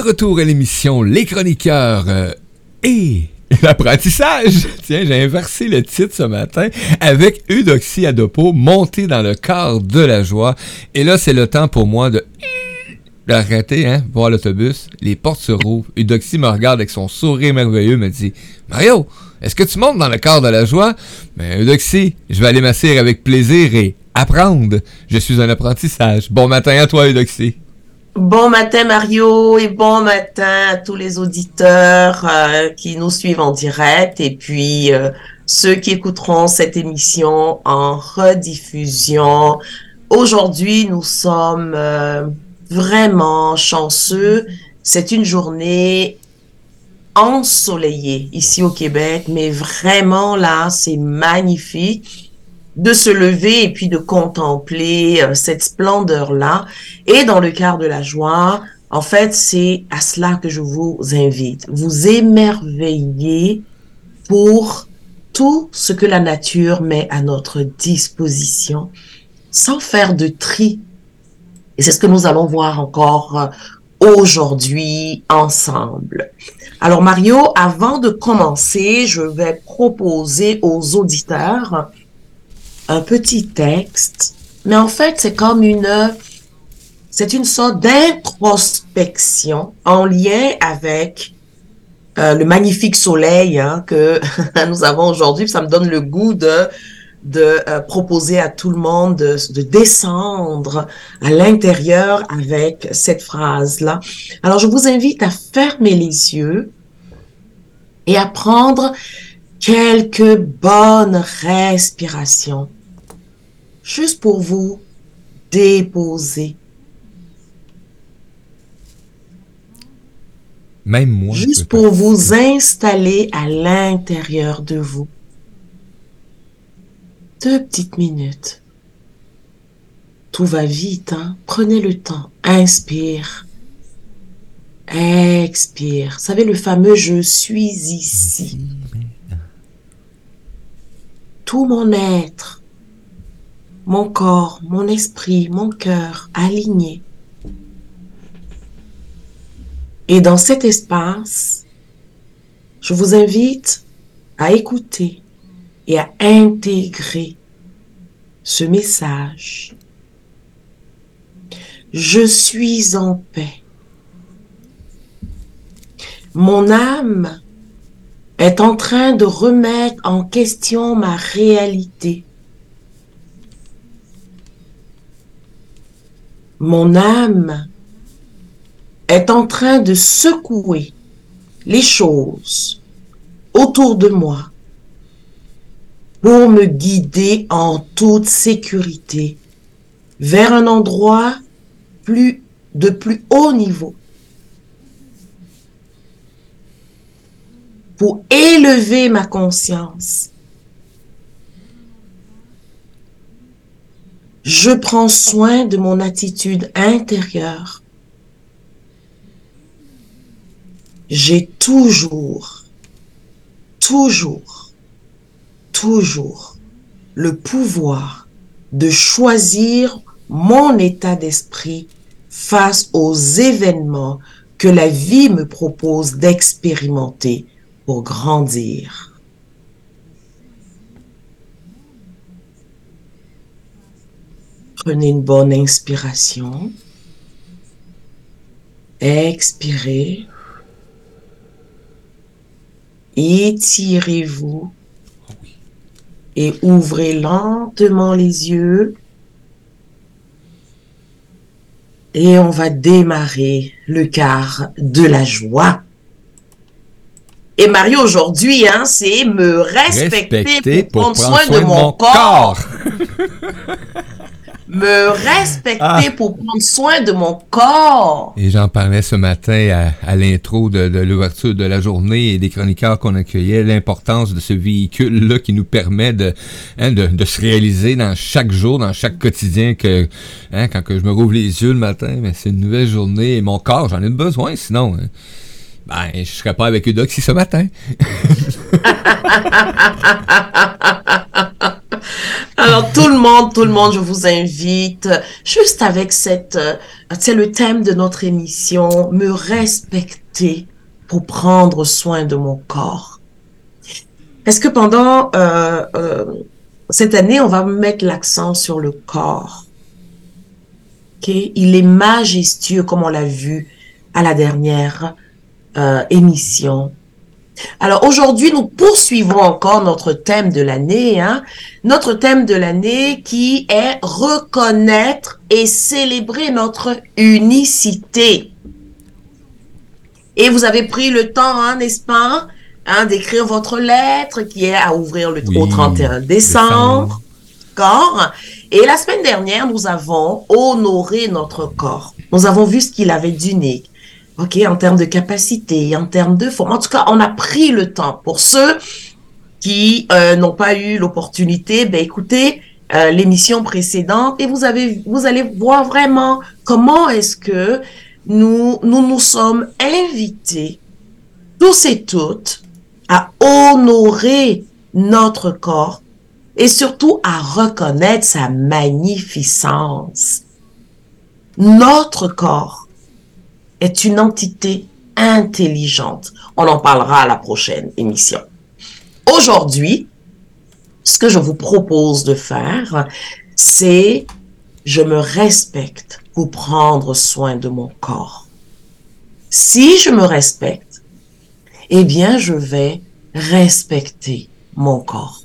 Retour à l'émission Les Chroniqueurs euh, et l'apprentissage. Tiens, j'ai inversé le titre ce matin avec Eudoxie Adopo, monté dans le corps de la joie. Et là, c'est le temps pour moi de d'arrêter, hein, voir l'autobus. Les portes se rouvrent. Eudoxie me regarde avec son sourire merveilleux, me dit Mario, est-ce que tu montes dans le corps de la joie? Mais ben, Eudoxie, je vais aller m'asseoir avec plaisir et apprendre. Je suis un apprentissage. Bon matin à toi, Eudoxie. Bon matin Mario et bon matin à tous les auditeurs euh, qui nous suivent en direct et puis euh, ceux qui écouteront cette émission en rediffusion. Aujourd'hui, nous sommes euh, vraiment chanceux. C'est une journée ensoleillée ici au Québec, mais vraiment là, c'est magnifique de se lever et puis de contempler euh, cette splendeur-là. Et dans le quart de la joie, en fait, c'est à cela que je vous invite. Vous émerveiller pour tout ce que la nature met à notre disposition sans faire de tri. Et c'est ce que nous allons voir encore euh, aujourd'hui ensemble. Alors Mario, avant de commencer, je vais proposer aux auditeurs un petit texte, mais en fait, c'est comme une, c'est une sorte d'introspection en lien avec euh, le magnifique soleil hein, que nous avons aujourd'hui. Ça me donne le goût de de euh, proposer à tout le monde de, de descendre à l'intérieur avec cette phrase-là. Alors, je vous invite à fermer les yeux et à prendre quelques bonnes respirations juste pour vous déposer. Même moi. Juste pour vous installer à l'intérieur de vous. Deux petites minutes. Tout va vite, hein? Prenez le temps. Inspire. Expire. Vous savez le fameux je suis ici. Tout mon être mon corps, mon esprit, mon cœur alignés. Et dans cet espace, je vous invite à écouter et à intégrer ce message. Je suis en paix. Mon âme est en train de remettre en question ma réalité. Mon âme est en train de secouer les choses autour de moi pour me guider en toute sécurité vers un endroit plus de plus haut niveau. Pour élever ma conscience Je prends soin de mon attitude intérieure. J'ai toujours, toujours, toujours le pouvoir de choisir mon état d'esprit face aux événements que la vie me propose d'expérimenter pour grandir. Prenez une bonne inspiration. Expirez. Étirez-vous. Et ouvrez lentement les yeux. Et on va démarrer le quart de la joie. Et Mario, aujourd'hui, hein, c'est me respecter, pour, prendre, soin, de, mon, corps. me respecter ah. pour prendre soin de mon corps. Et j'en parlais ce matin à, l'intro de, l'ouverture de la journée et des chroniqueurs qu'on accueillait, l'importance de ce véhicule-là qui nous permet hein, de, de, se réaliser dans chaque jour, dans chaque quotidien que hein, quand que je me rouvre les yeux le matin, mais c'est une nouvelle journée et mon corps, j'en ai besoin sinon. Hein. Ben, je serais pas avec Eudoxie ce matin. Alors tout le monde, tout le monde, je vous invite, juste avec cette, c'est euh, le thème de notre émission, me respecter pour prendre soin de mon corps. Est-ce que pendant euh, euh, cette année, on va mettre l'accent sur le corps? Okay? Il est majestueux, comme on l'a vu à la dernière euh, émission. Alors aujourd'hui, nous poursuivons encore notre thème de l'année, hein? notre thème de l'année qui est reconnaître et célébrer notre unicité. Et vous avez pris le temps, hein, n'est-ce pas, hein, d'écrire votre lettre qui est à ouvrir le, au 31 décembre. Corps. Et la semaine dernière, nous avons honoré notre corps. Nous avons vu ce qu'il avait d'unique. OK, en termes de capacité, en termes de forme. En tout cas, on a pris le temps. Pour ceux qui euh, n'ont pas eu l'opportunité, ben écoutez euh, l'émission précédente et vous avez, vous allez voir vraiment comment est-ce que nous, nous nous sommes invités tous et toutes à honorer notre corps et surtout à reconnaître sa magnificence. Notre corps est une entité intelligente. On en parlera à la prochaine émission. Aujourd'hui, ce que je vous propose de faire, c'est je me respecte pour prendre soin de mon corps. Si je me respecte, eh bien, je vais respecter mon corps.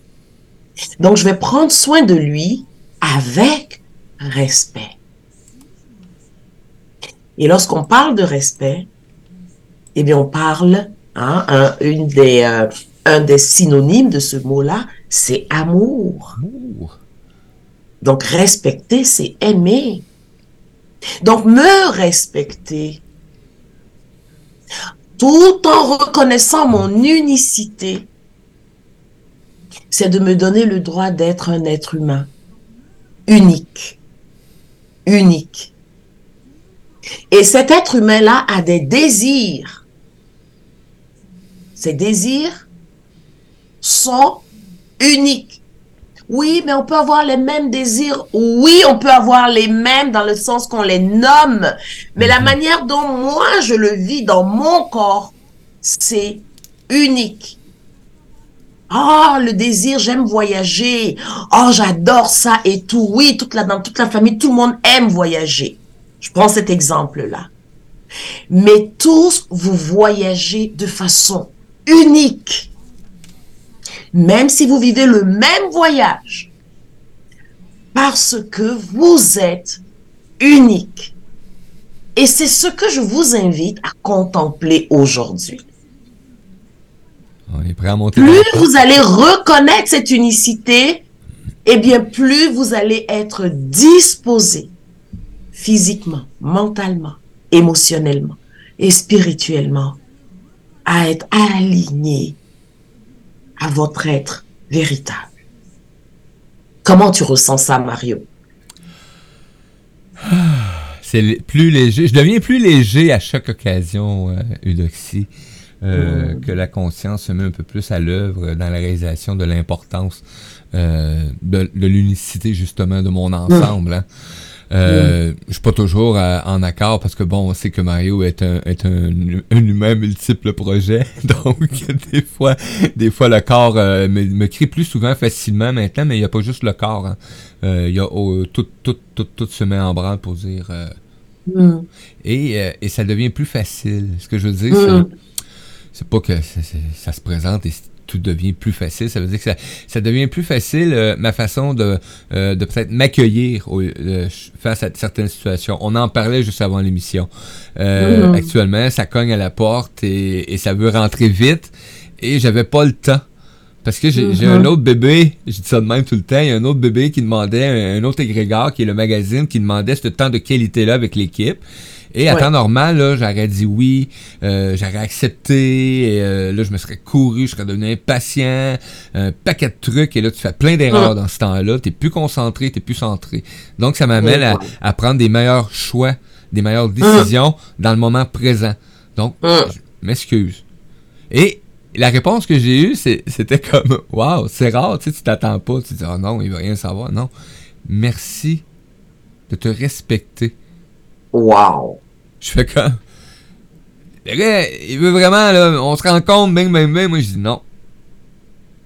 Donc, je vais prendre soin de lui avec respect. Et lorsqu'on parle de respect, eh bien, on parle, hein, un, une des, euh, un des synonymes de ce mot-là, c'est amour. Donc, respecter, c'est aimer. Donc, me respecter, tout en reconnaissant mon unicité, c'est de me donner le droit d'être un être humain unique. Unique. Et cet être humain-là a des désirs. Ces désirs sont uniques. Oui, mais on peut avoir les mêmes désirs. Oui, on peut avoir les mêmes dans le sens qu'on les nomme. Mais la mhm. manière dont moi je le vis dans mon corps, c'est unique. Oh, le désir, j'aime voyager. Oh, j'adore ça et tout. Oui, toute la, dans toute la famille, tout le monde aime voyager. Je prends cet exemple-là. Mais tous, vous voyagez de façon unique. Même si vous vivez le même voyage. Parce que vous êtes unique. Et c'est ce que je vous invite à contempler aujourd'hui. Plus vous allez reconnaître cette unicité, et bien plus vous allez être disposé physiquement, mentalement, émotionnellement et spirituellement à être aligné à votre être véritable. Comment tu ressens ça, Mario? C'est plus léger. Je deviens plus léger à chaque occasion, euh, Eudoxie. Euh, mm. que la conscience se met un peu plus à l'œuvre dans la réalisation de l'importance euh, de, l'unicité justement de mon ensemble. Hein. Euh, Je suis pas toujours euh, en accord parce que bon, on sait que Mario est un, est un, humain multiple projet, donc des fois, des fois le corps me, me, crie plus souvent facilement maintenant, mais il n'y a pas juste le corps. Hein. il y a oh, tout, tout, tout, tout se met en branle pour dire. Mm. Et, et ça devient plus facile. Ce que je veux dire, c'est mm c'est pas que ça, se présente et tout devient plus facile. Ça veut dire que ça, devient plus facile euh, ma façon de, euh, de peut-être m'accueillir euh, face à certaines situations. On en parlait juste avant l'émission. Mm-hmm. Actuellement, ça cogne à la porte et, ça veut rentrer vite et j'avais pas le temps. Parce que j'ai un mm-hmm. autre bébé, je dis ça de même tout le temps, il y a un autre bébé qui demandait, un, un autre égrégore qui est le magazine, qui demandait ce temps de qualité-là avec l'équipe. Et à temps normal, là, j'aurais dit oui, euh, j'aurais accepté, et, euh, là, je me serais couru, je serais devenu impatient, un paquet de trucs, et là, tu fais plein d'erreurs dans ce temps-là, t'es plus concentré, t'es plus centré. Donc, ça m'amène à, prendre des meilleurs choix, des meilleures décisions dans le moment présent. Donc, je m'excuse. Et la réponse que j'ai eue, c'était comme Waouh, c'est rare, tu sais, tu t'attends pas, tu te dis Oh non, il veut rien savoir. Non. Merci de te respecter. Wow. Je fais comme. Le gars, il veut vraiment, là, on se rend compte, bing, bing, bing. Moi, je dis non.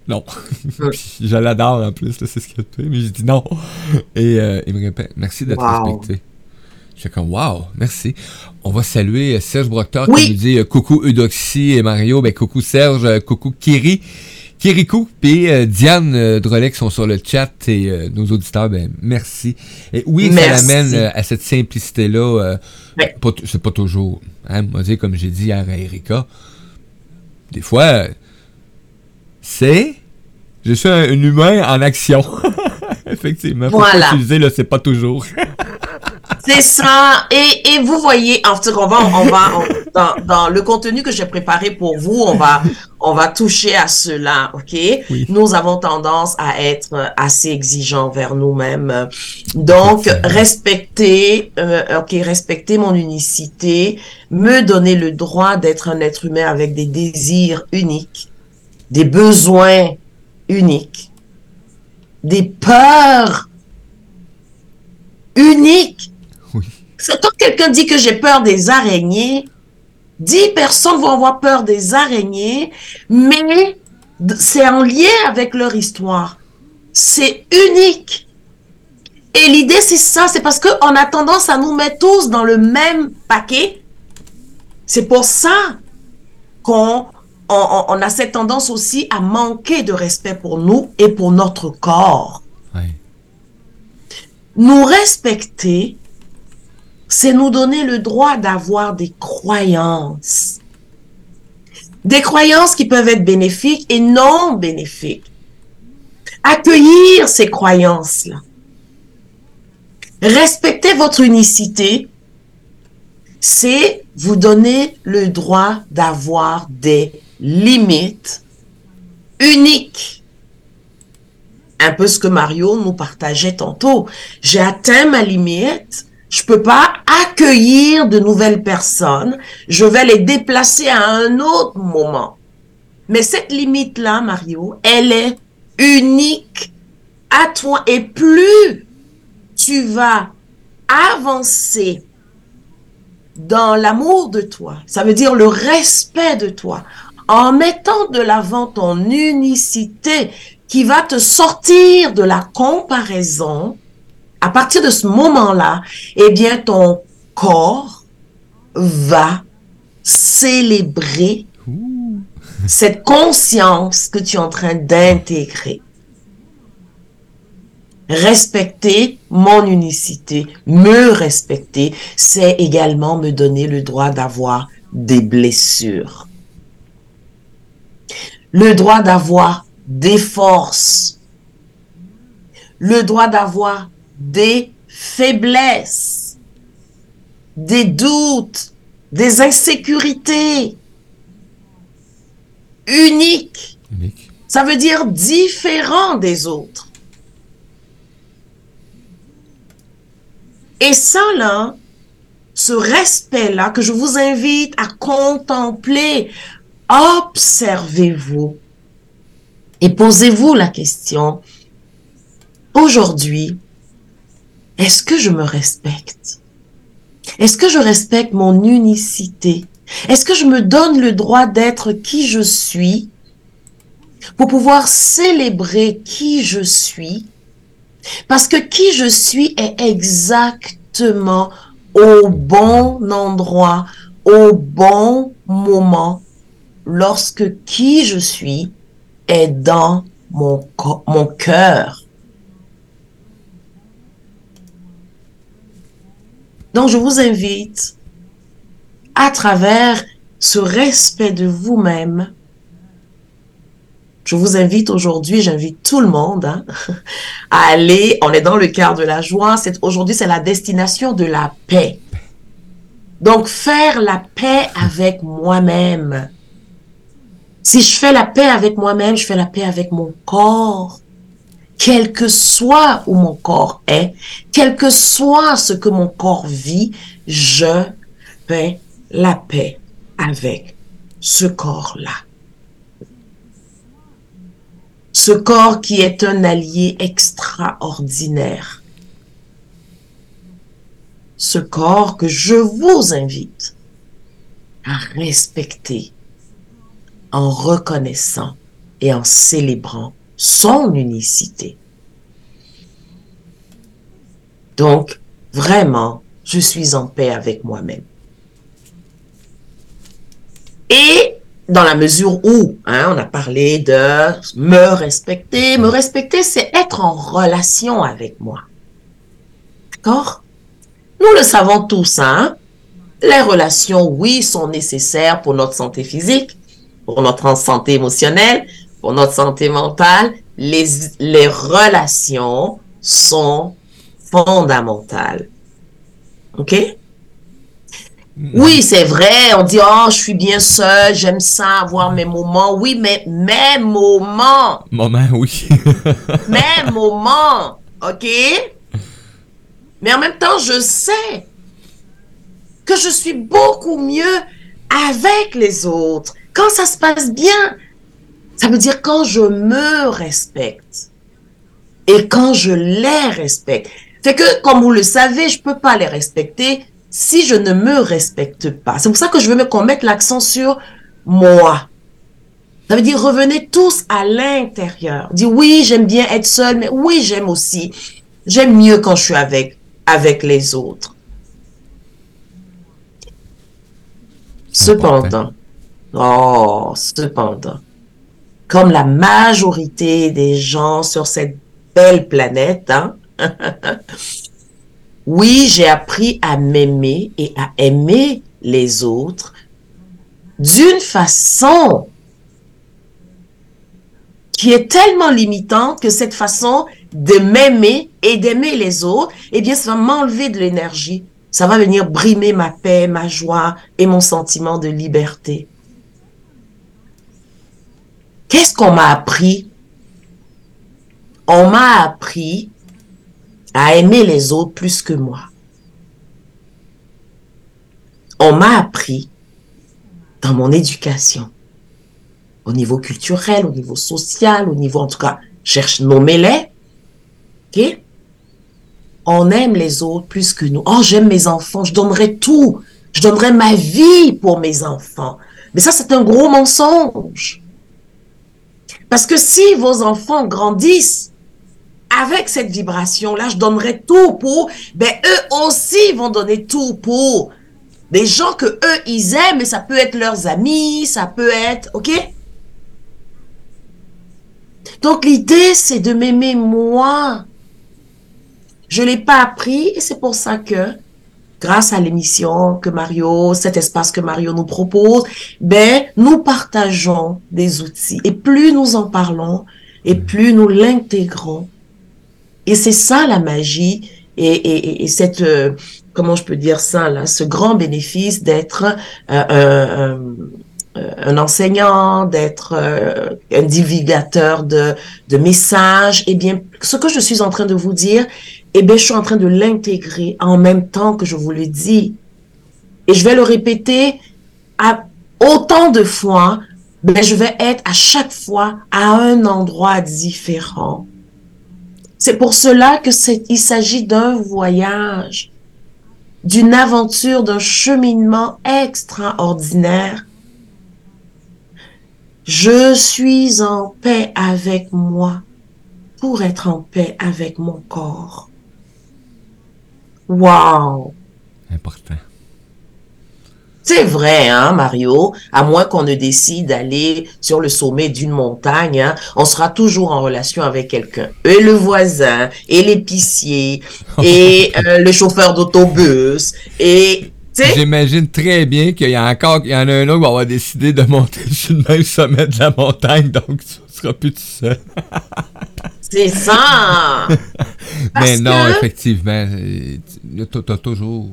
Non. je l'adore en plus, c'est ce qu'il a fait, mais je dis non. Et euh, il me répète, merci d'être respecté. Je suis comme, wow, merci. On va saluer euh, Serge Broctor qui nous dit euh, coucou Eudoxie et Mario. Ben, coucou Serge, coucou Kiri. Kirikou puis Diane Drolet qui sont sur le chat et nos auditeurs, ben merci. Et oui, ça amène à cette simplicité-là. C'est pas toujours, hein, moi dire comme j'ai dit hier à Erika, des fois, c'est je suis un, humain en action. Effectivement. Faut voilà. pas utiliser le c'est pas toujours. c'est ça. Et, et, vous voyez, en fait, on va, on va dans, dans, le contenu que j'ai préparé pour vous, on va, on va toucher à cela, ok? Nous avons tendance à être assez exigeants vers nous-mêmes. Donc, respecter, euh, ok, respecter mon unicité, me donner le droit d'être un être humain avec des désirs uniques des besoins uniques, des peurs uniques. Quand quelqu'un dit que j'ai peur des araignées, dix personnes vont avoir peur des araignées, mais c'est en lien avec leur histoire. C'est unique. Et l'idée, c'est ça, c'est parce qu'on a tendance à nous mettre tous dans le même paquet. C'est pour ça qu'on on, a cette tendance aussi à manquer de respect pour nous et pour notre corps. Nous respecter, c'est nous donner le droit d'avoir des croyances. Des croyances qui peuvent être bénéfiques et non bénéfiques. Accueillir ces croyances-là. Respecter votre unicité, c'est vous donner le droit d'avoir des limite unique. Un peu ce que Mario nous partageait tantôt. J'ai atteint ma limite. Je peux pas accueillir de nouvelles personnes. Je vais les déplacer à un autre moment. Mais cette limite-là, Mario, elle est unique à toi. Et plus tu vas avancer dans l'amour de toi, ça veut dire le respect de toi, en mettant de l'avant ton unicité qui va te sortir de la comparaison, à partir de ce moment-là, eh bien, ton corps va célébrer cette conscience que tu es en train d'intégrer. Respecter mon unicité, me respecter, c'est également me donner le droit d'avoir des blessures. Le droit d'avoir des forces, le droit d'avoir des faiblesses, des doutes, des insécurités uniques. Ça veut dire différent des autres. Et ça, là, ce respect-là que je vous invite à contempler observez-vous et posez-vous la question, aujourd'hui, est-ce que je me respecte? Est-ce que je respecte mon unicité? Est-ce que je me donne le droit d'être qui je suis pour pouvoir célébrer qui je suis? Parce que qui je suis est exactement au bon endroit, au bon moment lorsque qui je suis est dans mon, mon cœur. Donc, je vous invite, à travers ce respect de vous-même, je vous invite aujourd'hui, j'invite tout le monde hein, à aller, on est dans le cœur de la joie, aujourd'hui c'est la destination de la paix. Donc faire la paix avec moi-même. Si je fais la paix avec moi-même, je fais la paix avec mon corps. Quel que soit où mon corps est, quel que soit ce que mon corps vit, je fais la paix avec ce corps-là. Ce corps qui est un allié extraordinaire. Ce corps que je vous invite à respecter en reconnaissant et en célébrant son unicité. Donc, vraiment, je suis en paix avec moi-même. Et dans la mesure où, hein, on a parlé de me respecter, me respecter, c'est être en relation avec moi. D'accord? Nous le savons tous, hein les relations, oui, sont nécessaires pour notre santé physique, pour notre santé émotionnelle, pour notre santé mentale. Les, les relations sont fondamentales. OK? Mm-hmm. Oui, c'est vrai, on dit, oh, je suis bien seul, j'aime ça, avoir mes moments. Oui, mais mes moments. Moments, oui. mes moments, OK? Mais en même temps, je sais que je suis beaucoup mieux avec les autres. Quand ça se passe bien, ça veut dire quand je me respecte et quand je les respecte. C'est que, comme vous le savez, je peux pas les respecter si je ne me respecte pas. C'est pour ça que je veux qu'on mette l'accent sur moi. Ça veut dire revenez tous à l'intérieur. Dire oui, j'aime bien être seul, mais oui, j'aime aussi. J'aime mieux quand je suis avec, avec les autres. Cependant, oh, cependant, comme la majorité des gens sur cette belle planète, hein, oui, j'ai appris à m'aimer et à aimer les autres d'une façon qui est tellement limitante que cette façon de m'aimer et d'aimer les autres, eh bien, ça va m'enlever de l'énergie ça va venir brimer ma paix, ma joie et mon sentiment de liberté. Qu'est-ce qu'on m'a appris? On m'a appris à aimer les autres plus que moi. On m'a appris dans mon éducation, au niveau culturel, au niveau social, au niveau, en tout cas, cherche, nommez-les, on aime les autres plus que nous. Oh, j'aime mes enfants, je donnerai tout. Je donnerai ma vie pour mes enfants. Mais ça, c'est un gros mensonge. Parce que si vos enfants grandissent avec cette vibration-là, je donnerai tout pour, ben eux aussi vont donner tout pour des gens que eux, ils aiment, et ça peut être leurs amis, ça peut être, ok? Donc l'idée, c'est de m'aimer moi. Je l'ai pas appris et c'est pour ça que, grâce à l'émission que Mario, cet espace que Mario nous propose, ben, nous partageons des outils. Et plus nous en parlons, et mm. plus nous l'intégrons. Et c'est ça la magie et, et, et cette, euh, comment je peux dire ça là, ce grand bénéfice d'être euh, un enseignant, d'être euh, un divulgateur de, de messages. Eh bien, ce que je suis en train de vous dire, eh bien, je suis en train de l'intégrer en même temps que je vous le dis. Et je vais le répéter à autant de fois, mais je vais être à chaque fois à un endroit différent. C'est pour cela que c'est, il s'agit d'un voyage, d'une aventure, d'un cheminement extraordinaire. Je suis en paix avec moi pour être en paix avec mon corps. Wow! Important. C'est vrai, hein, Mario? À moins qu'on ne décide d'aller sur le sommet d'une montagne, hein, on sera toujours en relation avec quelqu'un. Et le voisin, et l'épicier, et euh, le chauffeur d'autobus, et J'imagine très bien qu'il y a encore, il y en a un autre qui va avoir décidé de monter sur le même sommet de la montagne, donc tu seras plus tout seul. C'est ça! Mais non, effectivement, tu as toujours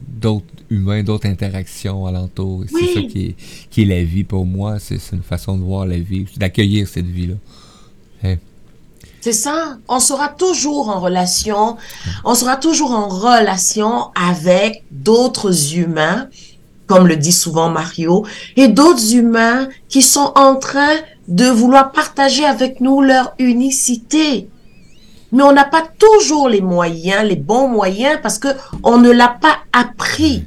d'autres humains, d'autres interactions alentour. C'est ça qui est, qui est, la vie pour moi. C'est une façon de voir la vie, d'accueillir cette vie-là. Hein? C'est ça. On sera toujours en relation. On sera toujours en relation avec d'autres humains comme le dit souvent Mario, et d'autres humains qui sont en train de vouloir partager avec nous leur unicité. Mais on n'a pas toujours les moyens, les bons moyens, parce que on ne l'a pas appris.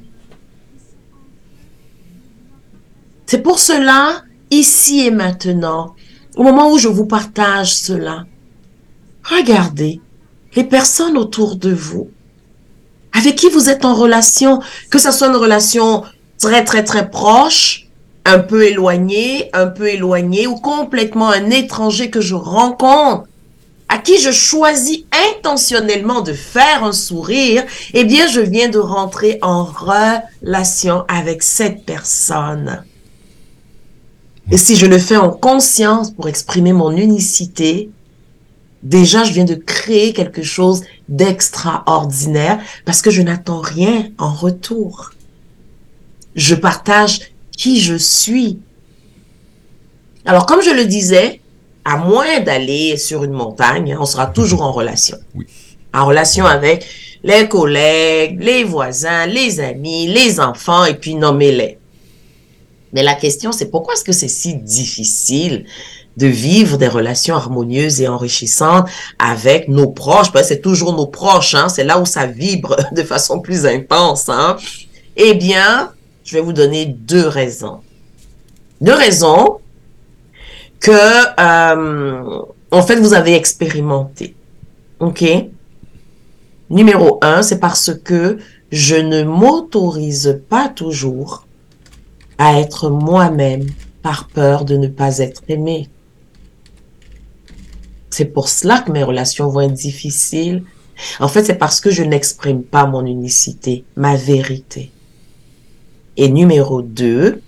C'est pour cela, ici et maintenant, au moment où je vous partage cela, regardez les personnes autour de vous, avec qui vous êtes en relation, que ce soit une relation très, très, très proche, un peu éloignée, un peu éloignée, ou complètement un étranger que je rencontre, à qui je choisis intentionnellement de faire un sourire, eh bien, je viens de rentrer en relation avec cette personne. Et si je le fais en conscience pour exprimer mon unicité, déjà je viens de créer quelque chose d'extraordinaire parce que je n'attends rien en retour. Je partage qui je suis. Alors comme je le disais, à moins d'aller sur une montagne, on sera toujours en relation. En relation avec les collègues, les voisins, les amis, les enfants, et puis nommez-les. Mais la question, c'est pourquoi est-ce que c'est si difficile de vivre des relations harmonieuses et enrichissantes avec nos proches? c'est toujours nos proches, hein? c'est là où ça vibre de façon plus intense. Hein? Eh bien, je vais vous donner deux raisons. Deux raisons que, euh, en fait, vous avez expérimenté. OK? Numéro un, c'est parce que je ne m'autorise pas toujours à être moi-même par peur de ne pas être aimé. C'est pour cela que mes relations vont être difficiles. En fait, c'est parce que je n'exprime pas mon unicité, ma vérité. Et numéro deux,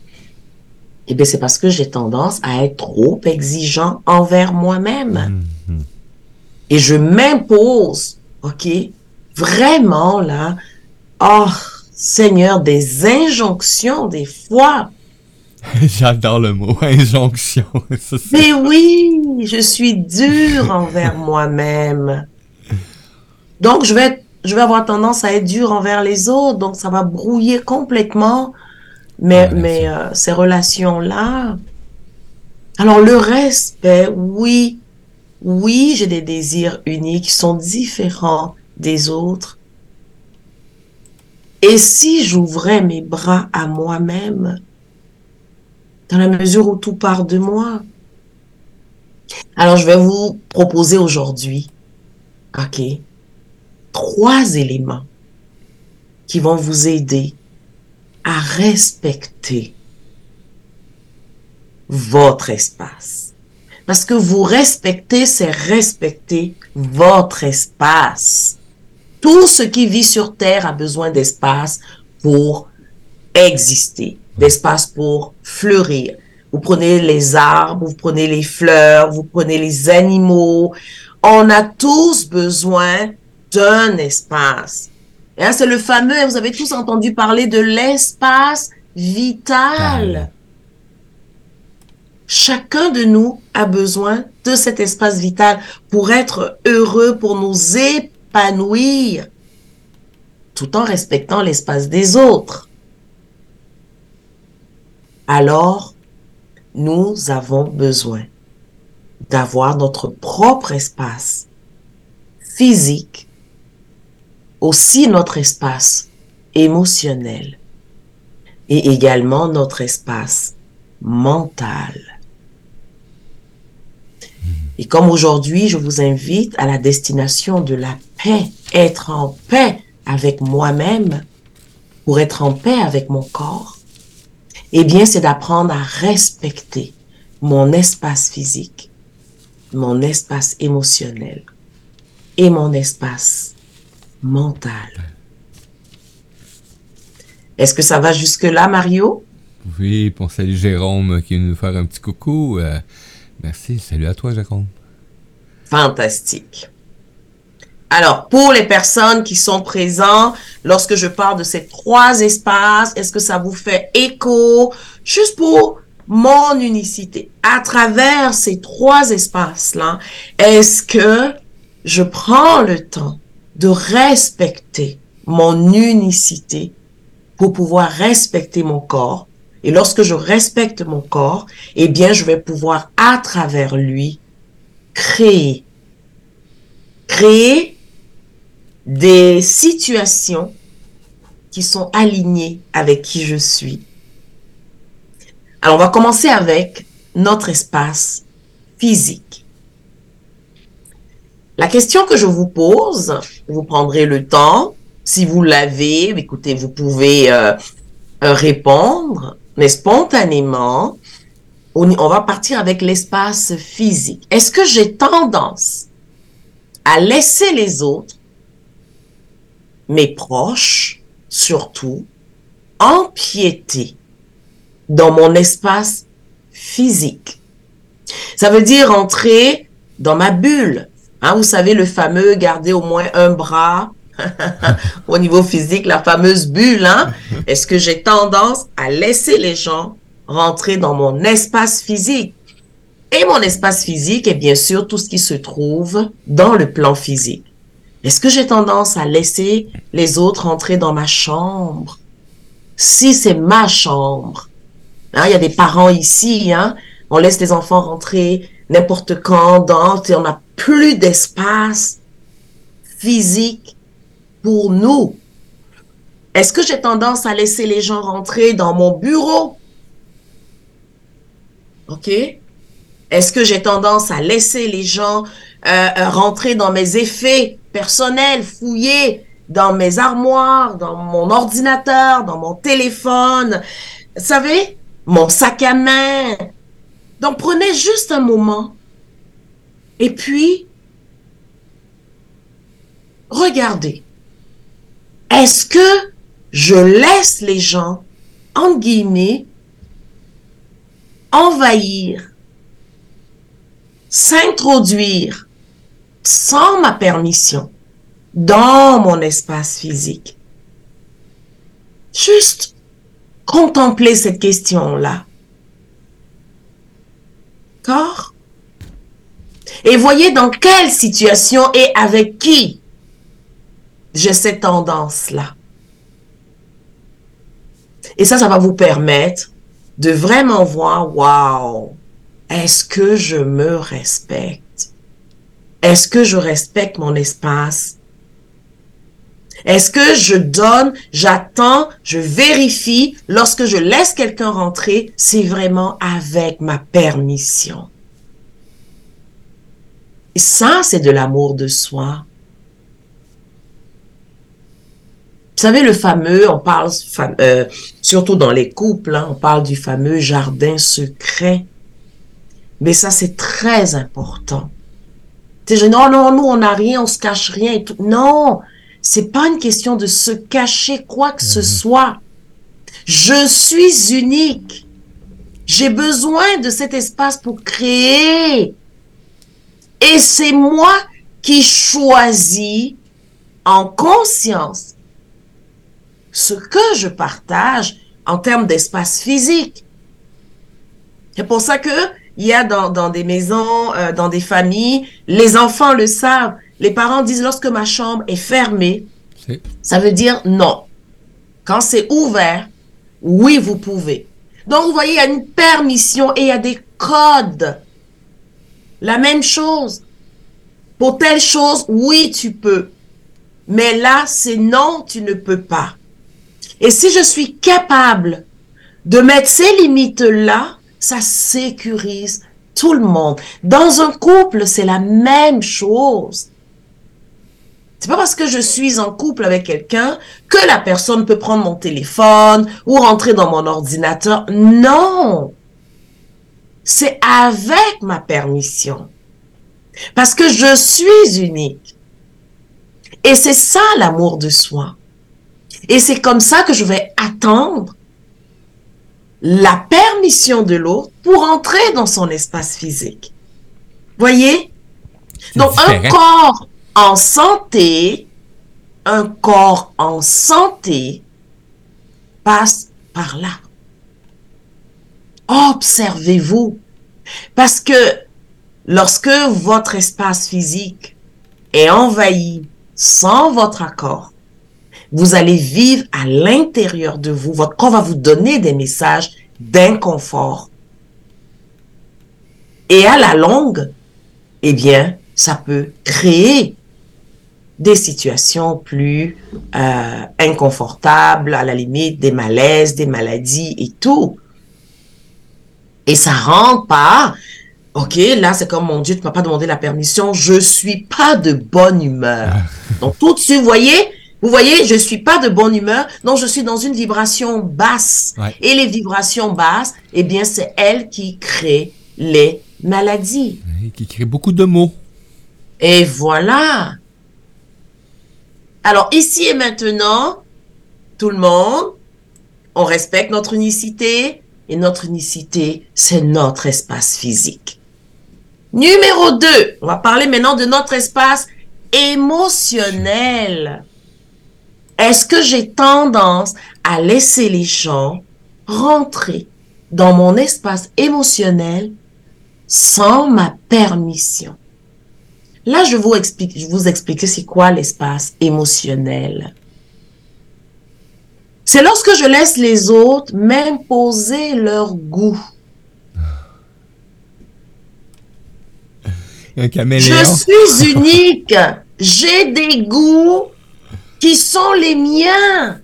eh bien, c'est parce que j'ai tendance à être trop exigeant envers moi-même. Mm-hmm. Et je m'impose, OK, vraiment là, oh, Seigneur, des injonctions des fois. J'adore le mot injonction. Mais oui, je suis dure envers moi-même. Donc, je vais, je vais avoir tendance à être dure envers les autres. Donc, ça va brouiller complètement mais, mais euh, ces relations-là. Alors, le respect, oui, oui, j'ai des désirs uniques qui sont différents des autres. Et si j'ouvrais mes bras à moi-même, dans la mesure où tout part de moi, alors je vais vous proposer aujourd'hui, ok, trois éléments qui vont vous aider à respecter votre espace. Parce que vous respectez, c'est respecter votre espace. Tout ce qui vit sur Terre a besoin d'espace pour exister, d'espace pour fleurir. Vous prenez les arbres, vous prenez les fleurs, vous prenez les animaux. On a tous besoin d'un espace. Et c'est le fameux, vous avez tous entendu parler de l'espace vital. Chacun de nous a besoin de cet espace vital pour être heureux, pour nous épanouir, tout en respectant l'espace des autres. Alors, nous avons besoin d'avoir notre propre espace physique, aussi notre espace émotionnel et également notre espace mental. Et comme aujourd'hui, je vous invite à la destination de la paix, être en paix avec moi-même, pour être en paix avec mon corps, eh bien, c'est d'apprendre à respecter mon espace physique, mon espace émotionnel et mon espace mental. Est-ce que ça va jusque-là, Mario? Oui, pour salut Jérôme qui vient nous faire un petit coucou. Euh, merci, salut à toi, Jérôme. Fantastique. Alors, pour les personnes qui sont présentes, lorsque je parle de ces trois espaces, est-ce que ça vous fait écho? Juste pour mon unicité, à travers ces trois espaces-là, est-ce que je prends le temps de respecter mon unicité pour pouvoir respecter mon corps. Et lorsque je respecte mon corps, eh bien, je vais pouvoir, à travers lui, créer. Créer des situations qui sont alignées avec qui je suis. Alors, on va commencer avec notre espace physique. La question que je vous pose, vous prendrez le temps, si vous l'avez, écoutez, vous pouvez euh, euh, répondre, mais spontanément, on, on va partir avec l'espace physique. Est-ce que j'ai tendance à laisser les autres, mes proches surtout, empiéter dans mon espace physique? Ça veut dire entrer dans ma bulle. Hein, vous savez, le fameux garder au moins un bras au niveau physique, la fameuse bulle. Hein? Est-ce que j'ai tendance à laisser les gens rentrer dans mon espace physique? Et mon espace physique est bien sûr tout ce qui se trouve dans le plan physique. Est-ce que j'ai tendance à laisser les autres entrer dans ma chambre? Si c'est ma chambre, Hein, il y a des parents ici, on laisse les enfants rentrer n'importe quand dans, on n'a plus d'espace physique pour nous. Est-ce que j'ai tendance à laisser les gens rentrer dans mon bureau? OK? Est-ce que j'ai tendance à laisser les gens euh, euh, rentrer dans mes effets personnels, fouiller dans mes armoires, dans mon ordinateur, dans mon téléphone? Vous savez, mon sac à main. Donc prenez juste un moment et puis regardez. Est-ce que je laisse les gens, en guillemets, envahir, s'introduire sans ma permission dans mon espace physique? Juste contempler cette question-là. D'accord Et voyez dans quelle situation et avec qui j'ai cette tendance-là. Et ça, ça va vous permettre de vraiment voir, waouh, est-ce que je me respecte? Est-ce que je respecte mon espace? Est-ce que je donne, j'attends, je vérifie, lorsque je laisse quelqu'un rentrer, c'est vraiment avec ma permission? Et ça, c'est de l'amour de soi. Vous savez, le fameux, on parle, euh, surtout dans les couples, hein, on parle du fameux jardin secret. Mais ça, c'est très important. Tu sais, non, non, nous, on n'a rien, on se cache rien et tout. Non, c'est pas une question de se cacher quoi que ce mhm. soit. Je suis unique. J'ai besoin de cet espace pour créer. Et c'est moi qui choisis en conscience ce que je partage en termes d'espace physique. C'est pour ça que il y a dans, dans des maisons, euh, dans des familles, les enfants le savent. Les parents disent lorsque ma chambre est fermée, ça veut dire non. Quand c'est ouvert, oui, vous pouvez. Donc, vous voyez, il y a une permission et il y a des codes. La même chose. Pour telle chose, oui, tu peux. Mais là, c'est non, tu ne peux pas. Et si je suis capable de mettre ces limites-là, ça sécurise tout le monde. Dans un couple, c'est la même chose. C'est pas parce que je suis en couple avec quelqu'un que la personne peut prendre mon téléphone ou rentrer dans mon ordinateur. Non. C'est avec ma permission. Parce que je suis unique. Et c'est ça l'amour de soi. Et c'est comme ça que je vais attendre la permission de l'autre pour entrer dans son espace physique. Voyez? Donc un corps en santé, un corps en santé passe par là. Observez-vous. Parce que lorsque votre espace physique est envahi sans votre accord, vous allez vivre à l'intérieur de vous. Votre corps va vous donner des messages d'inconfort. Et à la longue, eh bien, ça peut créer des situations plus euh, inconfortables, à la limite des malaises, des maladies et tout. Et ça rentre pas. Ok, là c'est comme mon Dieu, tu m'as pas demandé la permission. Je suis pas de bonne humeur. Donc tout de suite, vous voyez, vous voyez, je suis pas de bonne humeur. Donc je suis dans une vibration basse. Et les vibrations basses, eh bien c'est elles qui créent les maladies. qui créent beaucoup de mots. Et voilà. Alors ici et maintenant, tout le monde, on respecte notre unicité et notre unicité, c'est notre espace physique. Numéro 2, on va parler maintenant de notre espace émotionnel. Est-ce que j'ai tendance à laisser les gens rentrer dans mon espace émotionnel sans ma permission? Là, je vous explique, je vous expliquer c'est quoi l'espace émotionnel. C'est lorsque je laisse les autres m'imposer leur goût. Je suis unique. J'ai des goûts qui sont les miens.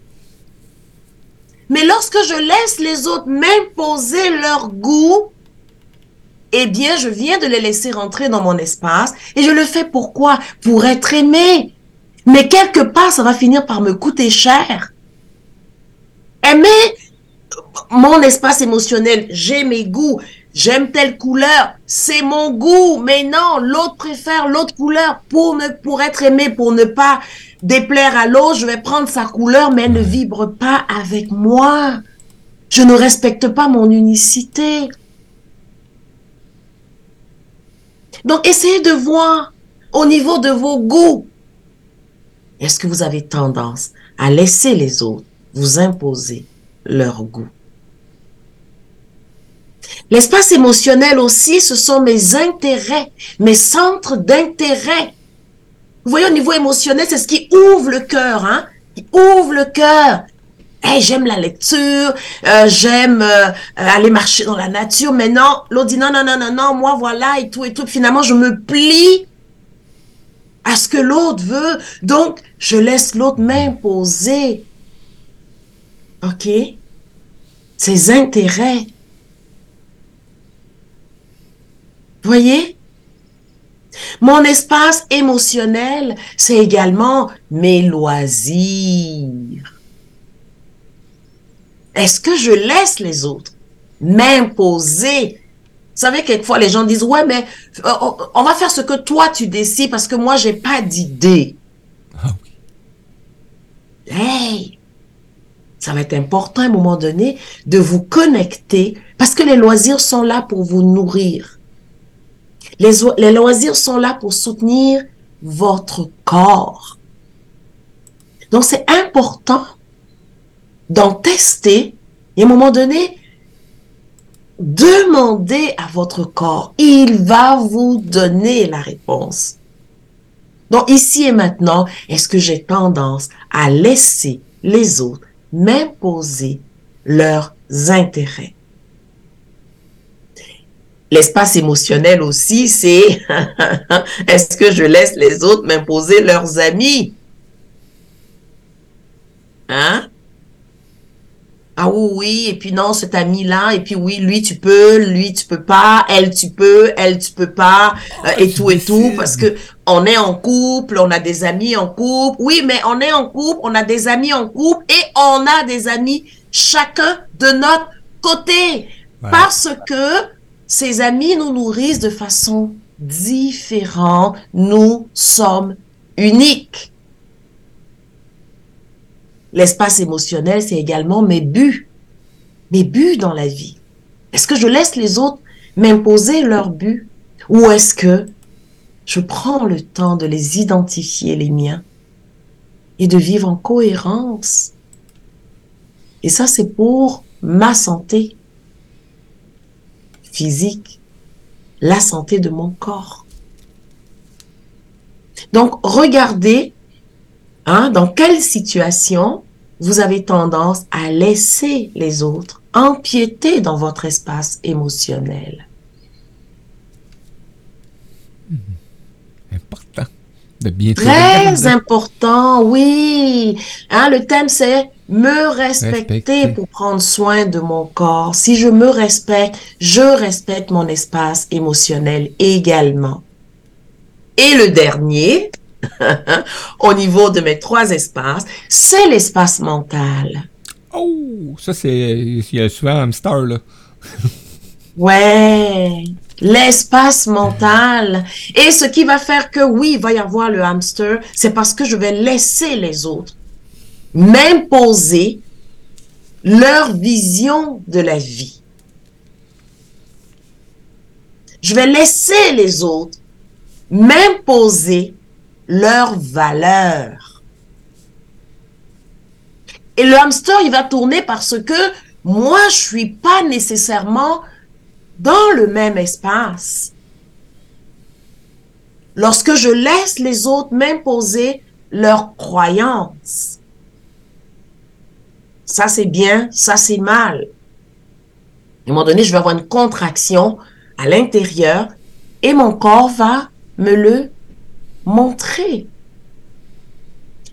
Mais lorsque je laisse les autres m'imposer leur goût, eh bien, je viens de les laisser rentrer dans mon espace et je le fais pourquoi? Pour être aimé. Mais quelque part, ça va finir par me coûter cher. Aimer mon espace émotionnel, j'ai mes goûts, j'aime telle couleur, c'est mon goût, mais non, l'autre préfère l'autre couleur pour me, pour être aimé, pour ne pas déplaire à l'autre, je vais prendre sa couleur, mais elle ne vibre pas avec moi. Je ne respecte pas mon unicité. Donc, essayez de voir au niveau de vos goûts. Est-ce que vous avez tendance à laisser les autres vous imposer leur goût? L'espace émotionnel aussi, ce sont mes intérêts, mes centres d'intérêt. Vous voyez, au niveau émotionnel, c'est ce qui ouvre le cœur, hein? Qui ouvre le cœur. Hey, j'aime la lecture, euh, j'aime euh, aller marcher dans la nature. Mais non, l'autre dit non, non, non, non, non, moi voilà et tout et tout. Finalement, je me plie à ce que l'autre veut. Donc, je laisse l'autre m'imposer. OK? Ses intérêts. Voyez? Mon espace émotionnel, c'est également mes loisirs. Est-ce que je laisse les autres m'imposer? Vous savez, quelquefois, les gens disent, ouais, mais euh, on va faire ce que toi, tu décides parce que moi, j'ai pas d'idée. Ah oui. Hey! Ça va être important à un moment donné de vous connecter parce que les loisirs sont là pour vous nourrir. Les, les loisirs sont là pour soutenir votre corps. Donc, c'est important d'en tester et à un moment donné, demandez à votre corps. Il va vous donner la réponse. Donc ici et maintenant, est-ce que j'ai tendance à laisser les autres m'imposer leurs intérêts? L'espace émotionnel aussi, c'est est-ce que je laisse les autres m'imposer leurs amis? Hein? Ah oui, oui, et puis non, cet ami-là, et puis oui, lui tu peux, lui tu peux pas, elle tu peux, elle tu peux pas, euh, et tout et tout, parce que on est en couple, on a des amis en couple, oui, mais on est en couple, on a des amis en couple, et on a des amis chacun de notre côté, parce que ces amis nous nourrissent de façon différente, nous sommes uniques. L'espace émotionnel, c'est également mes buts. Mes buts dans la vie. Est-ce que je laisse les autres m'imposer leurs buts? Ou est-ce que je prends le temps de les identifier, les miens, et de vivre en cohérence? Et ça, c'est pour ma santé physique, la santé de mon corps. Donc, regardez Hein, dans quelle situation vous avez tendance à laisser les autres empiéter dans votre espace émotionnel? Important de bien Très important, oui. Hein, le thème c'est me respecter, respecter pour prendre soin de mon corps. Si je me respecte, je respecte mon espace émotionnel également. Et le dernier, au niveau de mes trois espaces, c'est l'espace mental. Oh, ça c'est, il y a souvent un hamster là. ouais, l'espace mental. Et ce qui va faire que oui, il va y avoir le hamster, c'est parce que je vais laisser les autres m'imposer leur vision de la vie. Je vais laisser les autres m'imposer leurs valeurs. Et le hamster, il va tourner parce que moi, je suis pas nécessairement dans le même espace. Lorsque je laisse les autres m'imposer leurs croyances, ça c'est bien, ça c'est mal. À un moment donné, je vais avoir une contraction à l'intérieur et mon corps va me le montrer.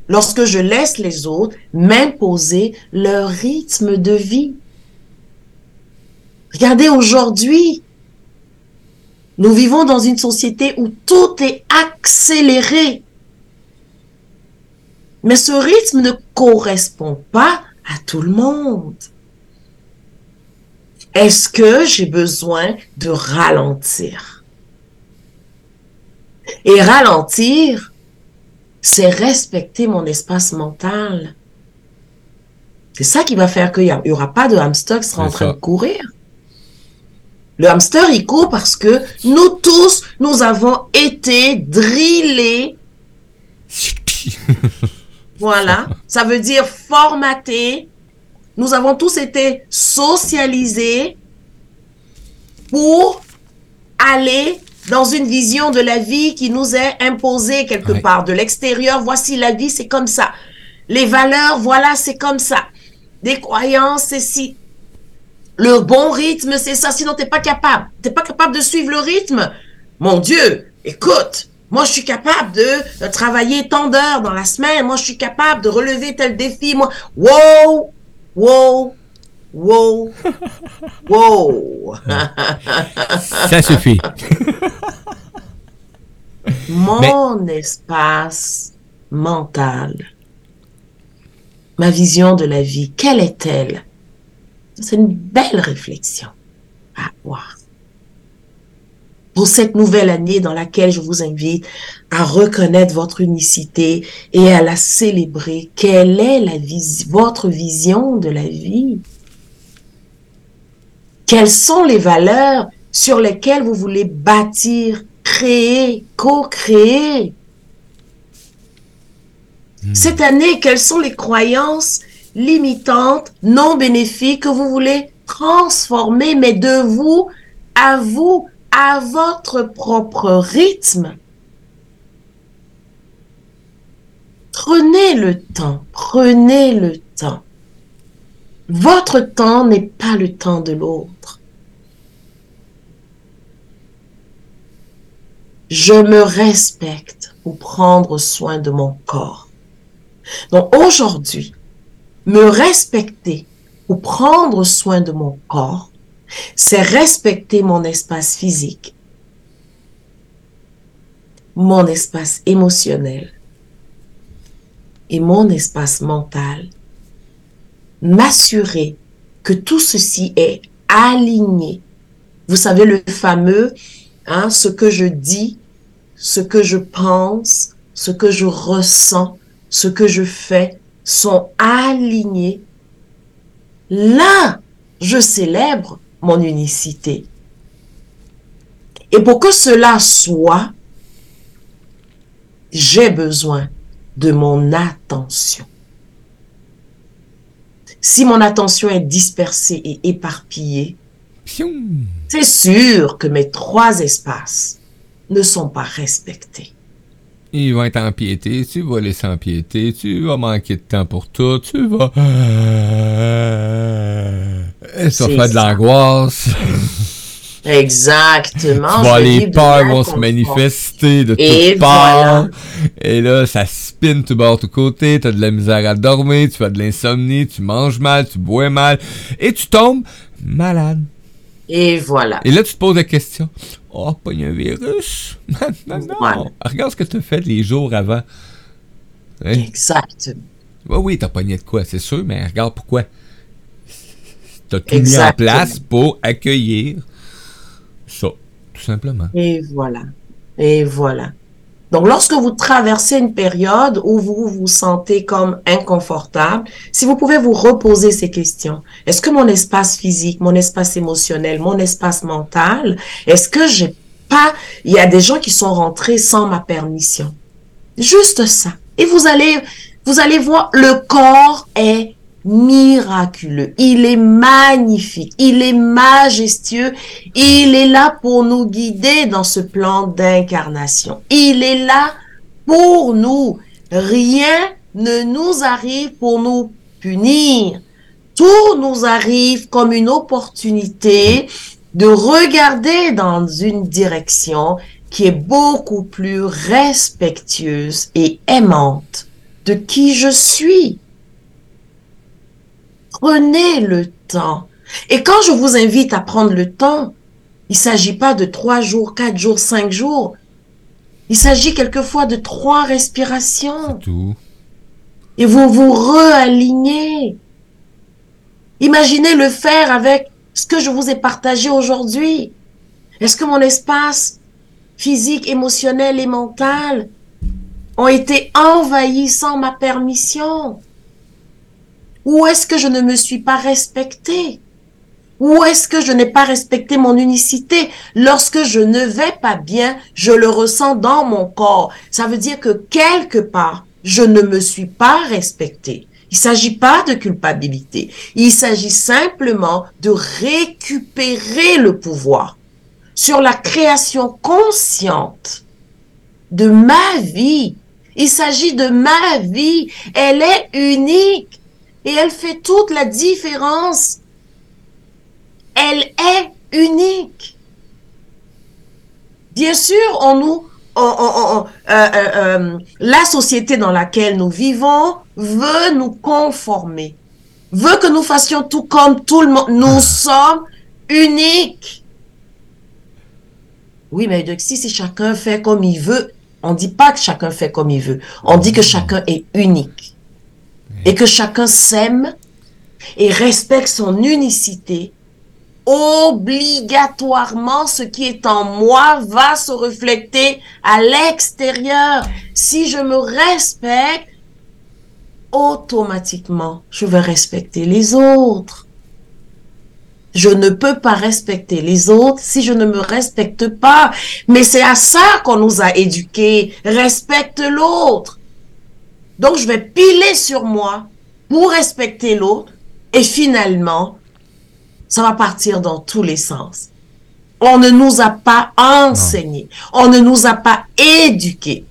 Lorsque je laisse les autres m'imposer leur rythme de vie. Regardez aujourd'hui, nous vivons dans une société où tout est accéléré. Mais ce rythme ne correspond pas à tout le monde. Est-ce que j'ai besoin de ralentir? Et ralentir, c'est respecter mon espace mental. C'est ça qui va faire qu'il n'y aura pas de hamster qui sera en train de courir. Le hamster, il court parce que nous tous, nous avons été drillés. voilà. Ça veut dire formatés. Nous avons tous été socialisés pour aller dans une vision de la vie qui nous est imposée quelque part de l'extérieur. Voici la vie, c'est comme ça. Les valeurs, voilà, c'est comme ça. Des croyances, c'est si. Le bon rythme, c'est ça. Sinon, t'es pas capable. T'es pas capable de suivre le rythme. Mon Dieu, écoute. Moi, je suis capable de, travailler tant d'heures dans la semaine. Moi, je suis capable de relever tel défi. Moi, wow, wow, Wow! Wow! Ça suffit. Mon espace mental, ma vision de la vie, quelle est-elle? C'est une belle réflexion à avoir. Pour cette nouvelle année dans laquelle je vous invite à reconnaître votre unicité et à la célébrer, quelle est la votre vision de la vie? Quelles sont les valeurs sur lesquelles vous voulez bâtir, créer, co-créer? Hmm. Cette année, quelles sont les croyances limitantes, non bénéfiques que vous voulez transformer, mais de vous à vous, à votre propre rythme? Prenez le temps, prenez le temps. Votre temps n'est pas le temps de l'autre. Je me respecte pour prendre soin de mon corps. Donc aujourd'hui, me respecter pour prendre soin de mon corps, c'est respecter mon espace physique, mon espace émotionnel et mon espace mental m'assurer que tout ceci est aligné. Vous savez, le fameux, hein, ce que je dis, ce que je pense, ce que je ressens, ce que je fais sont alignés. Là, je célèbre mon unicité. Et pour que cela soit, j'ai besoin de mon attention. Si mon attention est dispersée et éparpillée, c'est sûr que mes trois espaces ne sont pas respectés. ils vont être empiétés, tu vas laisser empiéter, tu vas manquer de temps pour tout, tu vas... ça fait de l'angoisse. Exactement. Tu vois, les peurs vont se manifester de toutes parts. Et là, ça spin tout bord, tout côté. T'as de la misère à dormir, tu fais de l'insomnie, tu manges mal, tu bois mal. Et tu tombes malade. Et voilà. Et là, tu te poses la question. Oh, pas un virus? non, non. Regarde ce que tu as fait les jours avant. Hein? Exactement. Oui, oui, t'as pogné de quoi, c'est sûr, mais regarde pourquoi. T'as tout mis en place pour accueillir ça, tout simplement. Et voilà. Et voilà. Donc, lorsque vous traversez une période où vous vous sentez comme inconfortable, si vous pouvez vous reposer ces questions. Est-ce que mon espace physique, mon espace émotionnel, mon espace mental, est-ce que j'ai pas, il y a des gens qui sont rentrés sans ma permission? Juste ça. Et vous allez, vous allez voir, le corps est miraculeux, il est magnifique, il est majestueux, il est là pour nous guider dans ce plan d'incarnation. Il est là pour nous. Rien ne nous arrive pour nous punir. Tout nous arrive comme une opportunité de regarder dans une direction qui est beaucoup plus respectueuse et aimante de qui je suis. Prenez le temps. Et quand je vous invite à prendre le temps, il ne s'agit pas de trois jours, quatre jours, cinq jours. Il s'agit quelquefois de trois respirations. Tout. Et vous vous réalignez. Imaginez le faire avec ce que je vous ai partagé aujourd'hui. Est-ce que mon espace physique, émotionnel et mental ont été envahis sans ma permission? Où est-ce que je ne me suis pas respecté Où est-ce que je n'ai pas respecté mon unicité? Lorsque je ne vais pas bien, je le ressens dans mon corps. Ça veut dire que quelque part, je ne me suis pas respecté. Il s'agit pas de culpabilité. Il s'agit simplement de récupérer le pouvoir sur la création consciente de ma vie. Il s'agit de ma vie. Elle est unique et elle fait toute la différence. Elle est unique. Bien sûr, on nous, euh, euh, euh, la société dans laquelle nous vivons veut nous conformer, veut que nous fassions tout comme tout le monde. Nous sommes uniques. Oui, mais si, si chacun fait comme il veut, on ne dit pas que chacun fait comme il veut. On dit que chacun est unique et que chacun s'aime et respecte son unicité, obligatoirement, ce qui est en moi va se refléter à l'extérieur. Si je me respecte, automatiquement, je vais respecter les autres. Je ne peux pas respecter les autres si je ne me respecte pas. Mais c'est à ça qu'on nous a éduqués. Respecte l'autre. Donc, je vais piler sur moi pour respecter l'autre et finalement, ça va partir dans tous les sens. On ne nous a pas enseigné, on ne nous a pas éduqués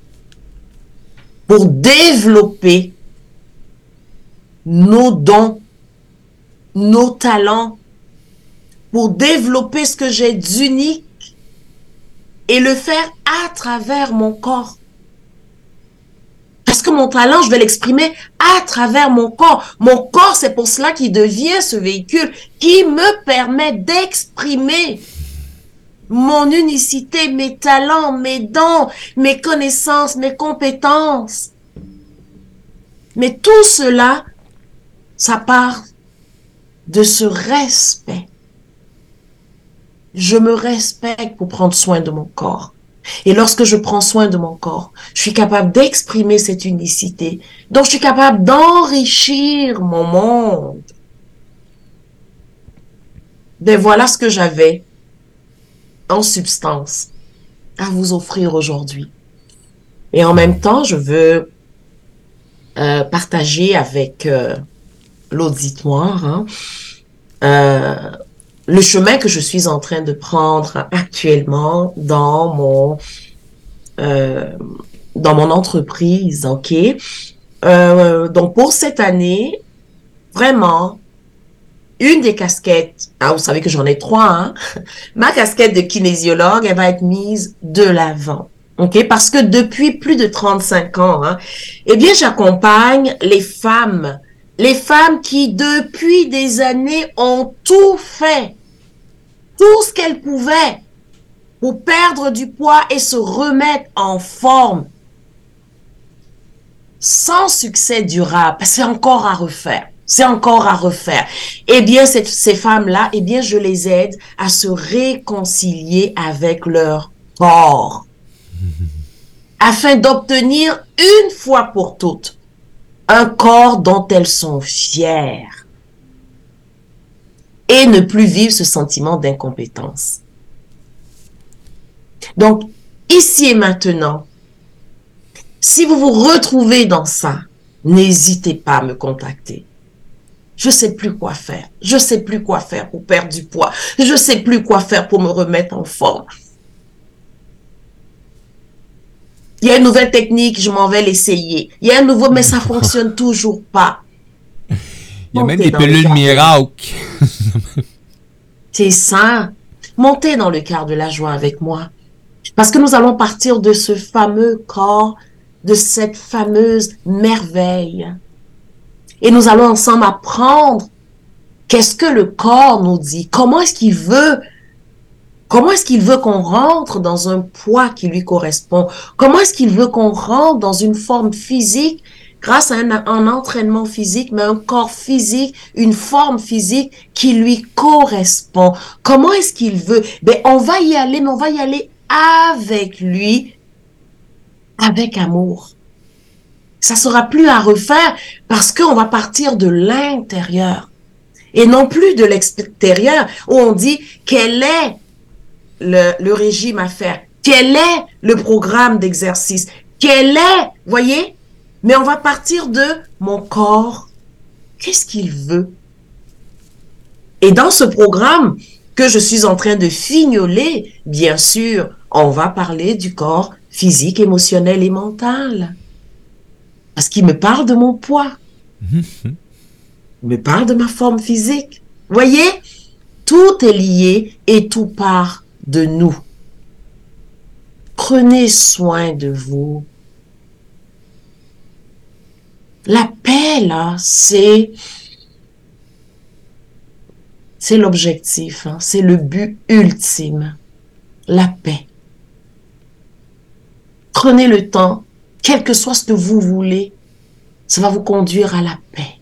pour développer nos dons, nos talents, pour développer ce que j'ai d'unique et le faire à travers mon corps. Parce que mon talent, je vais l'exprimer à travers mon corps. Mon corps, c'est pour cela qu'il devient ce véhicule qui me permet d'exprimer mon unicité, mes talents, mes dons, mes connaissances, mes compétences. Mais tout cela, ça part de ce respect. Je me respecte pour prendre soin de mon corps. Et lorsque je prends soin de mon corps, je suis capable d'exprimer cette unicité. Donc, je suis capable d'enrichir mon monde. Ben voilà ce que j'avais en substance à vous offrir aujourd'hui. Et en même temps, je veux euh, partager avec euh, l'auditoire hein, euh, le chemin que je suis en train de prendre actuellement dans mon euh, dans mon entreprise, ok? Euh, donc pour cette année, vraiment, une des casquettes, ah, vous savez que j'en ai trois, hein, ma casquette de kinésiologue, elle va être mise de l'avant. OK? Parce que depuis plus de 35 ans, hein, eh bien, j'accompagne les femmes, les femmes qui, depuis des années, ont tout fait, tout ce qu'elles pouvaient pour perdre du poids et se remettre en forme sans succès durable, c'est encore à refaire. C'est encore à refaire. Eh bien, ces femmes-là, eh bien, je les aide à se réconcilier avec leur corps afin d'obtenir une fois pour toutes un corps dont elles sont fières et ne plus vivre ce sentiment d'incompétence. Donc, ici et maintenant, si vous vous retrouvez dans ça, n'hésitez pas à me contacter. Je sais plus quoi faire. Je sais plus quoi faire pour perdre du poids. Je sais plus quoi faire pour me remettre en forme. Il y a une nouvelle technique, je m'en vais l'essayer. Il y a un nouveau, mais ça fonctionne toujours pas. Il y a même des pilules miracle. C'est ça. Montez dans le quart de la joie avec moi. Parce que nous allons partir de ce fameux corps de cette fameuse merveille. Et nous allons ensemble apprendre qu'est-ce que le corps nous dit, comment est-ce qu'il veut, comment est-ce qu'il veut qu'on rentre dans un poids qui lui correspond, comment est-ce qu'il veut qu'on rentre dans une forme physique grâce à un, entraînement physique, mais un corps physique, une forme physique qui lui correspond? Comment est-ce qu'il veut? Ben, on va y aller, mais on va y aller avec lui avec amour. Ça sera plus à refaire parce qu'on va partir de l'intérieur et non plus de l'extérieur où on dit quel est le, régime à faire, quel est le programme d'exercice, quel est, voyez, mais on va partir de mon corps, qu'est-ce qu'il veut? Et dans ce programme que je suis en train de fignoler, bien sûr, on va parler du corps physique, émotionnel et mental. Parce qu'il me parle de mon poids. il me parle de ma forme physique. Voyez, tout est lié et tout part de nous. Prenez soin de vous. La paix, là, c'est c'est l'objectif, hein. c'est le but ultime. La paix. Prenez le temps, quel que soit ce que vous voulez, ça va vous conduire à la paix.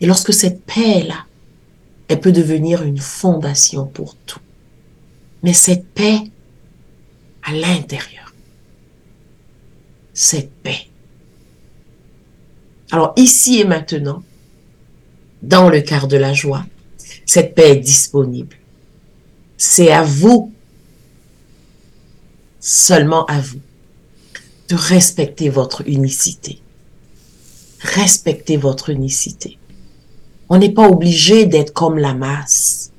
Et lorsque cette paix-là, elle peut devenir une fondation pour tout. Mais cette paix à l'intérieur, cette paix. Alors ici et maintenant, dans le quart de la joie, cette paix est disponible. C'est à vous seulement à vous de respecter votre unicité. Respectez votre unicité. On n'est pas obligé d'être comme la masse.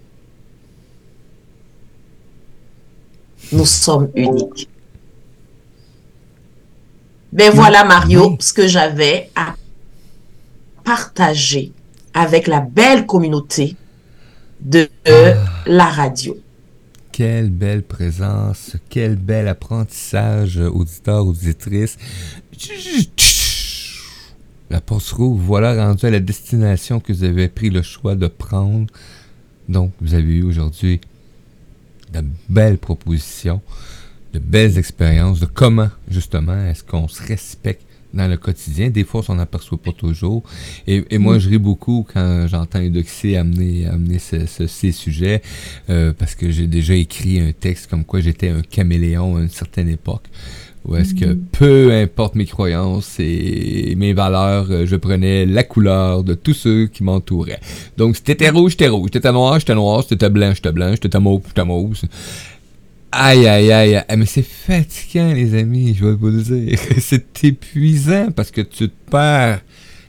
Nous sommes uniques. Ben voilà, Mario, ce que j'avais à partager avec la belle communauté de la radio. Quelle belle présence, quel bel apprentissage, auditeur, auditrice. La poste rouge, voilà rendu à la destination que vous avez pris le choix de prendre. Donc, vous avez eu aujourd'hui de belles propositions, de belles expériences de comment, justement, est-ce qu'on se respecte dans le quotidien. Des fois, on s'en aperçoit pas toujours. Et, moi, je ris beaucoup quand j'entends Eudoxie amener, amener ces sujets, euh, parce que j'ai déjà écrit un texte comme quoi j'étais un caméléon à une certaine époque. Où est-ce que peu importe mes croyances et mes valeurs, euh, je prenais la couleur de tous ceux qui m'entouraient. Donc, si t'étais rouge, j'étais rouge. Si t'étais noir, j'étais noir. Si t'étais blanc, j'étais blanc. Si t'étais mauve, j'étais mauve. Aïe, aïe, aïe. Mais c'est fatigant, les amis, je vais vous le dire. c'est épuisant parce que tu te perds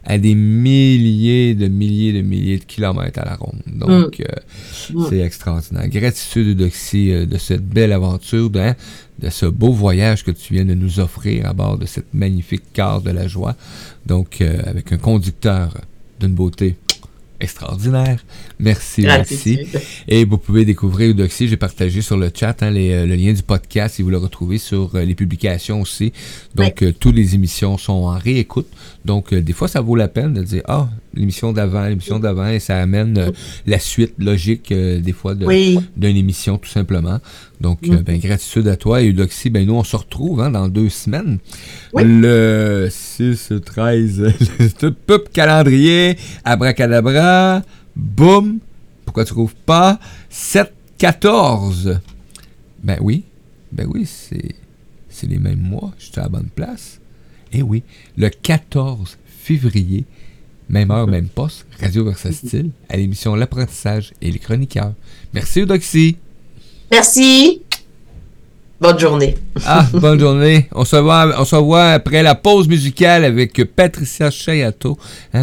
à des milliers de milliers de milliers de kilomètres à la ronde. Donc, euh, Mm. c'est extraordinaire. Gratitude, Eudoxie, euh, de cette belle aventure, de, de ce beau voyage que tu viens de nous offrir à bord de cette magnifique car de la joie. Donc, euh, avec un conducteur d'une beauté extraordinaire. Merci. Gratitude. Et vous pouvez découvrir Eudoxie. J'ai partagé sur le chat hein, les, euh, le lien du podcast et vous le retrouvez sur euh, les publications aussi. Donc, euh, toutes les émissions sont en réécoute. Donc, euh, des fois, ça vaut la peine de dire Ah, l'émission d'avant, l'émission d'avant, et ça amène euh, la suite logique, euh, des fois, de, Oui, d'une émission, tout simplement. Donc, euh, ben, gratitude à toi. Et Eudoxie, ben, nous, on se retrouve hein, dans deux semaines. Oui. Le 6, 13, le pop calendrier, abracadabra, boum. Pourquoi tu trouves pas? 7, 14. Ben oui, ben oui, c'est, c'est les mêmes mois. Je suis à la bonne place. Eh oui, le 14 février, même heure, même poste, Radio Versatile, à l'émission L'apprentissage et les chroniqueurs. Merci Eudoxie. merci. Bonne journée. Ah, bonne journée. On se voit, on se voit après la pause musicale avec Patricia Chayato. Hein,